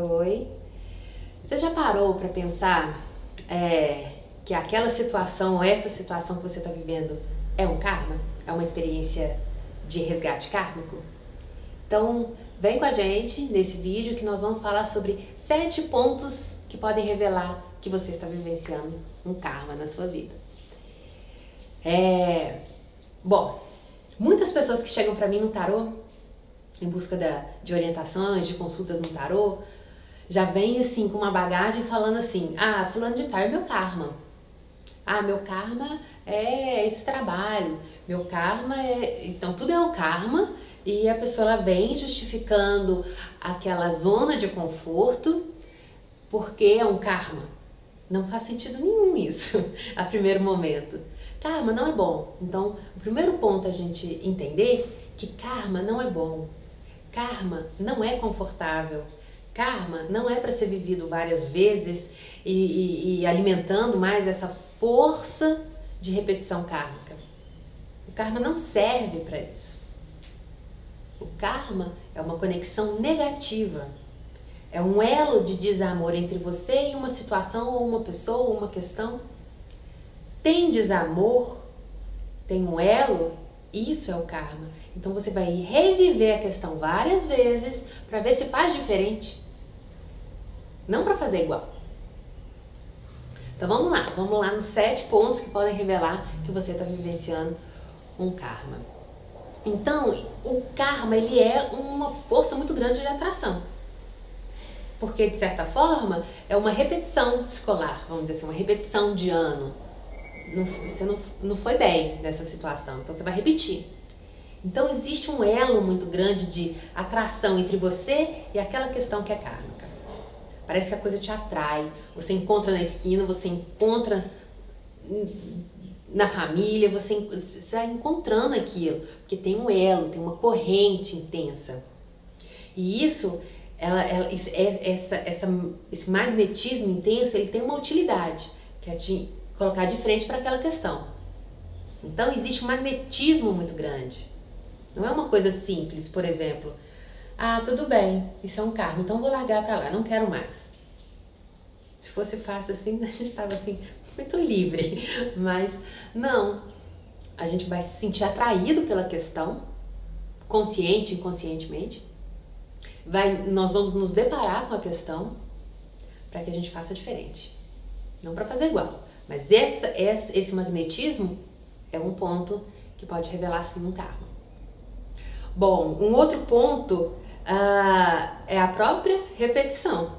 Oi. Você já parou para pensar é, que aquela situação ou essa situação que você está vivendo é um karma? É uma experiência de resgate kármico? Então, vem com a gente nesse vídeo que nós vamos falar sobre sete pontos que podem revelar que você está vivenciando um karma na sua vida. É, bom, muitas pessoas que chegam para mim no tarô em busca da, de orientações, de consultas no tarô, já vem assim com uma bagagem falando assim: ah, fulano de tal é meu karma. Ah, meu karma é esse trabalho, meu karma é. Então, tudo é o karma e a pessoa ela vem justificando aquela zona de conforto porque é um karma. Não faz sentido nenhum isso a primeiro momento. Karma não é bom. Então, o primeiro ponto a gente entender que karma não é bom. Karma não é confortável. Karma não é para ser vivido várias vezes e, e, e alimentando mais essa força de repetição kármica. O karma não serve para isso. O karma é uma conexão negativa. É um elo de desamor entre você e uma situação ou uma pessoa ou uma questão. Tem desamor, tem um elo, isso é o karma. Então você vai reviver a questão várias vezes para ver se faz diferente. Não para fazer igual. Então vamos lá, vamos lá nos sete pontos que podem revelar que você está vivenciando um karma. Então, o karma ele é uma força muito grande de atração. Porque, de certa forma, é uma repetição escolar, vamos dizer assim, uma repetição de ano. Não, você não, não foi bem nessa situação, então você vai repetir. Então, existe um elo muito grande de atração entre você e aquela questão que é karma. Parece que a coisa te atrai. Você encontra na esquina, você encontra na família, você está encontrando aquilo, porque tem um elo, tem uma corrente intensa. E isso, ela, ela, é, essa, essa, esse magnetismo intenso, ele tem uma utilidade, que é te colocar de frente para aquela questão. Então existe um magnetismo muito grande. Não é uma coisa simples, por exemplo, ah, tudo bem, isso é um karma, então vou largar para lá, não quero mais. Se fosse fácil assim, a gente estava assim, muito livre. Mas não, a gente vai se sentir atraído pela questão, consciente, inconscientemente. Vai, nós vamos nos deparar com a questão para que a gente faça diferente. Não para fazer igual. Mas essa, esse, esse magnetismo é um ponto que pode revelar sim um karma. Bom, um outro ponto uh, é a própria repetição.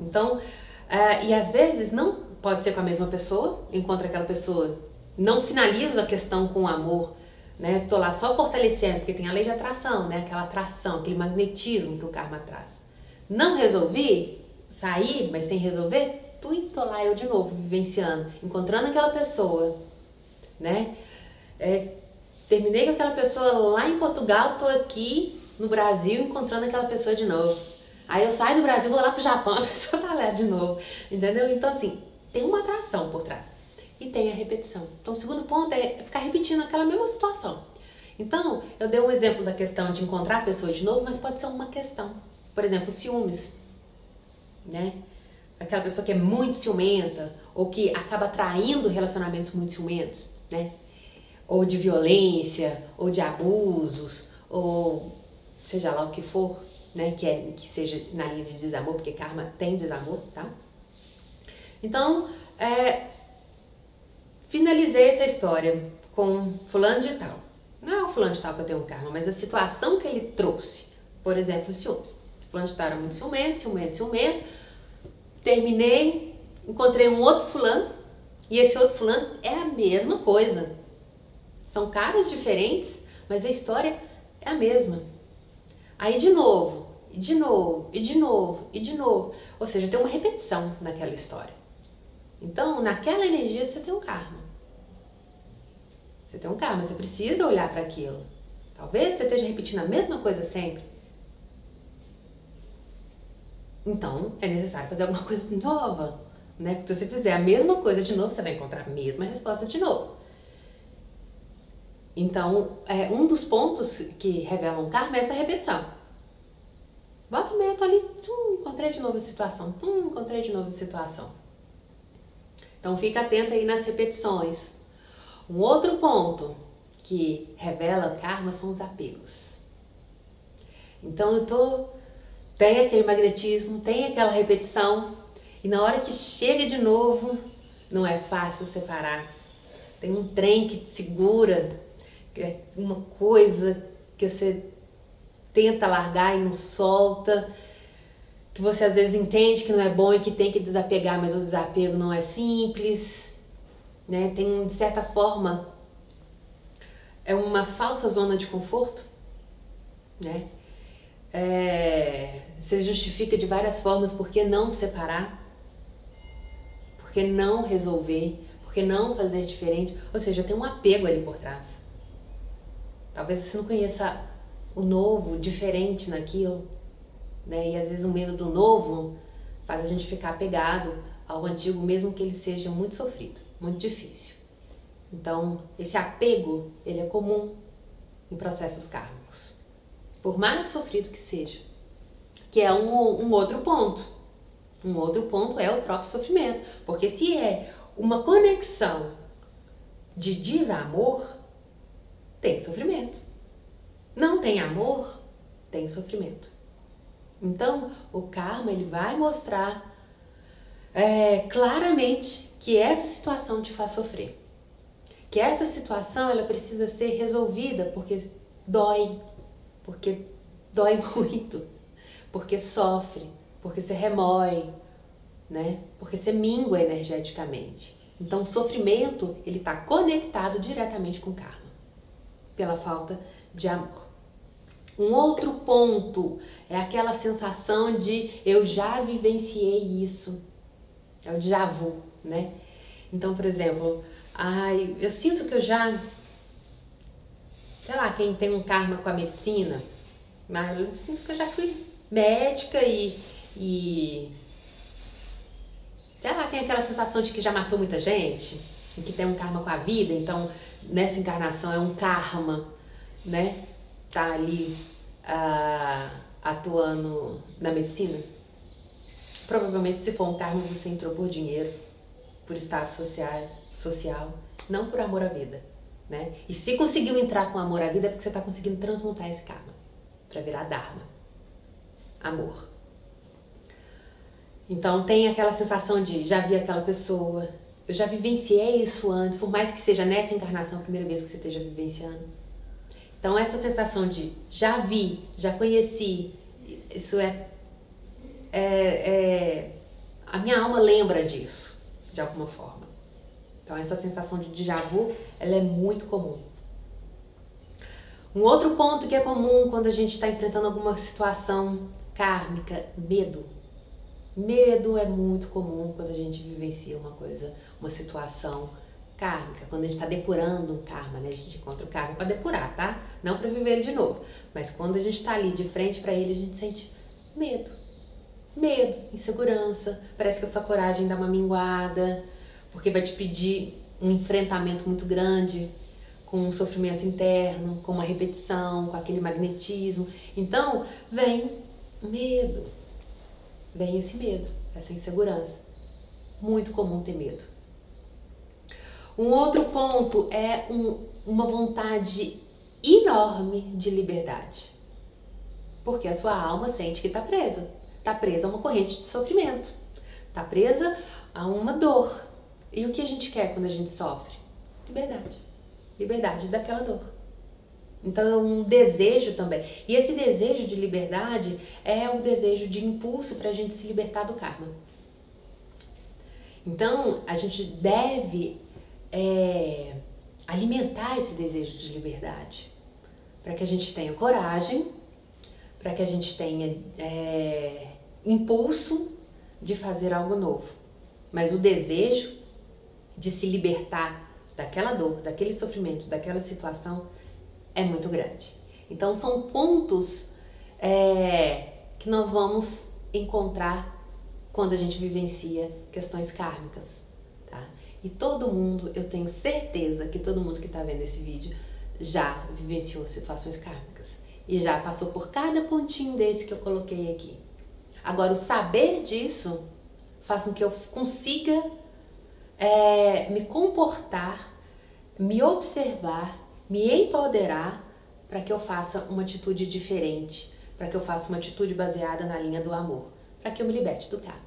Então, uh, e às vezes não pode ser com a mesma pessoa, encontra aquela pessoa, não finalizo a questão com amor, né? Tô lá só fortalecendo, porque tem a lei de atração, né? Aquela atração, aquele magnetismo que o karma traz. Não resolvi sair, mas sem resolver, tu tô lá eu de novo vivenciando, encontrando aquela pessoa, né? É, terminei com aquela pessoa lá em Portugal, tô aqui no Brasil encontrando aquela pessoa de novo. Aí eu saio do Brasil, vou lá pro Japão, a pessoa tá lá de novo, entendeu? Então assim, tem uma atração por trás e tem a repetição. Então o segundo ponto é ficar repetindo aquela mesma situação. Então, eu dei um exemplo da questão de encontrar a pessoa de novo, mas pode ser uma questão. Por exemplo, ciúmes, né? Aquela pessoa que é muito ciumenta ou que acaba traindo relacionamentos muito ciumentos, né? Ou de violência, ou de abusos, ou seja lá o que for, né? Que, é, que seja na linha de desamor, porque karma tem desamor, tá? Então, é, finalizei essa história com fulano de tal. Não é o fulano de tal que eu tenho um karma, mas a situação que ele trouxe. Por exemplo, os ciúmes. Fulano de tal era muito ciumento, ciumento, ciumento. Terminei, encontrei um outro fulano e esse outro fulano é a mesma coisa. São caras diferentes, mas a história é a mesma. Aí de novo, e de novo, e de novo, e de novo. Ou seja, tem uma repetição naquela história. Então, naquela energia você tem um karma. Você tem um karma, você precisa olhar para aquilo. Talvez você esteja repetindo a mesma coisa sempre. Então, é necessário fazer alguma coisa nova, né? Porque se você fizer a mesma coisa de novo, você vai encontrar a mesma resposta de novo. Então, é, um dos pontos que revelam karma é essa repetição. Bota o método ali, encontrei de novo a situação. Hum, encontrei de novo a situação. Então fica atento aí nas repetições. Um outro ponto que revela karma são os apegos. Então eu tô tem aquele magnetismo, tem aquela repetição e na hora que chega de novo, não é fácil separar. Tem um trem que te segura, é uma coisa que você tenta largar e não solta, que você às vezes entende que não é bom e que tem que desapegar, mas o desapego não é simples, né? Tem de certa forma é uma falsa zona de conforto, né? É, você justifica de várias formas por que não separar, por que não resolver, por que não fazer diferente, ou seja, tem um apego ali por trás. Talvez você não conheça o novo, diferente naquilo, né? E às vezes o medo do novo faz a gente ficar apegado ao antigo, mesmo que ele seja muito sofrido, muito difícil. Então, esse apego, ele é comum em processos kármicos, por mais sofrido que seja, que é um, um outro ponto. Um outro ponto é o próprio sofrimento, porque se é uma conexão de desamor, tem sofrimento. Não tem amor, tem sofrimento. Então, o karma ele vai mostrar é, claramente que essa situação te faz sofrer. Que essa situação ela precisa ser resolvida porque dói, porque dói muito, porque sofre, porque você remói, né? Porque você mingua energeticamente. Então, o sofrimento ele está conectado diretamente com o karma, pela falta de amor. Um outro ponto é aquela sensação de eu já vivenciei isso. É o déjà vu, né? Então, por exemplo, ai, eu sinto que eu já. Sei lá, quem tem um karma com a medicina, mas eu sinto que eu já fui médica e. e sei lá, tem aquela sensação de que já matou muita gente, que tem um karma com a vida, então nessa encarnação é um karma, né? tá ali uh, atuando na medicina? Provavelmente se for um cargo você entrou por dinheiro, por status social, social, não por amor à vida, né? E se conseguiu entrar com amor à vida é porque você está conseguindo transmutar esse karma para virar dharma, amor. Então tem aquela sensação de já vi aquela pessoa, eu já vivenciei isso antes, por mais que seja nessa encarnação a primeira vez que você esteja vivenciando. Então, essa sensação de já vi, já conheci, isso é, é, é a minha alma lembra disso, de alguma forma. Então, essa sensação de déjà vu, ela é muito comum. Um outro ponto que é comum quando a gente está enfrentando alguma situação kármica, medo. Medo é muito comum quando a gente vivencia uma coisa, uma situação kármica, quando a gente está depurando um karma, né? A gente encontra o karma para depurar, tá? Não para viver ele de novo. Mas quando a gente está ali de frente para ele, a gente sente medo. Medo, insegurança, parece que a sua coragem dá uma minguada, porque vai te pedir um enfrentamento muito grande com um sofrimento interno, com uma repetição, com aquele magnetismo. Então, vem medo. Vem esse medo, essa insegurança. Muito comum ter medo. Um outro ponto é um, uma vontade enorme de liberdade. Porque a sua alma sente que está presa. Está presa a uma corrente de sofrimento. Está presa a uma dor. E o que a gente quer quando a gente sofre? Liberdade. Liberdade daquela dor. Então é um desejo também. E esse desejo de liberdade é o desejo de impulso para a gente se libertar do karma. Então a gente deve é, alimentar esse desejo de liberdade, para que a gente tenha coragem, para que a gente tenha é, impulso de fazer algo novo. Mas o desejo de se libertar daquela dor, daquele sofrimento, daquela situação é muito grande. Então são pontos é, que nós vamos encontrar quando a gente vivencia questões kármicas. E todo mundo, eu tenho certeza que todo mundo que está vendo esse vídeo já vivenciou situações kármicas e já passou por cada pontinho desse que eu coloquei aqui. Agora, o saber disso faz com que eu consiga é, me comportar, me observar, me empoderar para que eu faça uma atitude diferente, para que eu faça uma atitude baseada na linha do amor, para que eu me liberte do gato.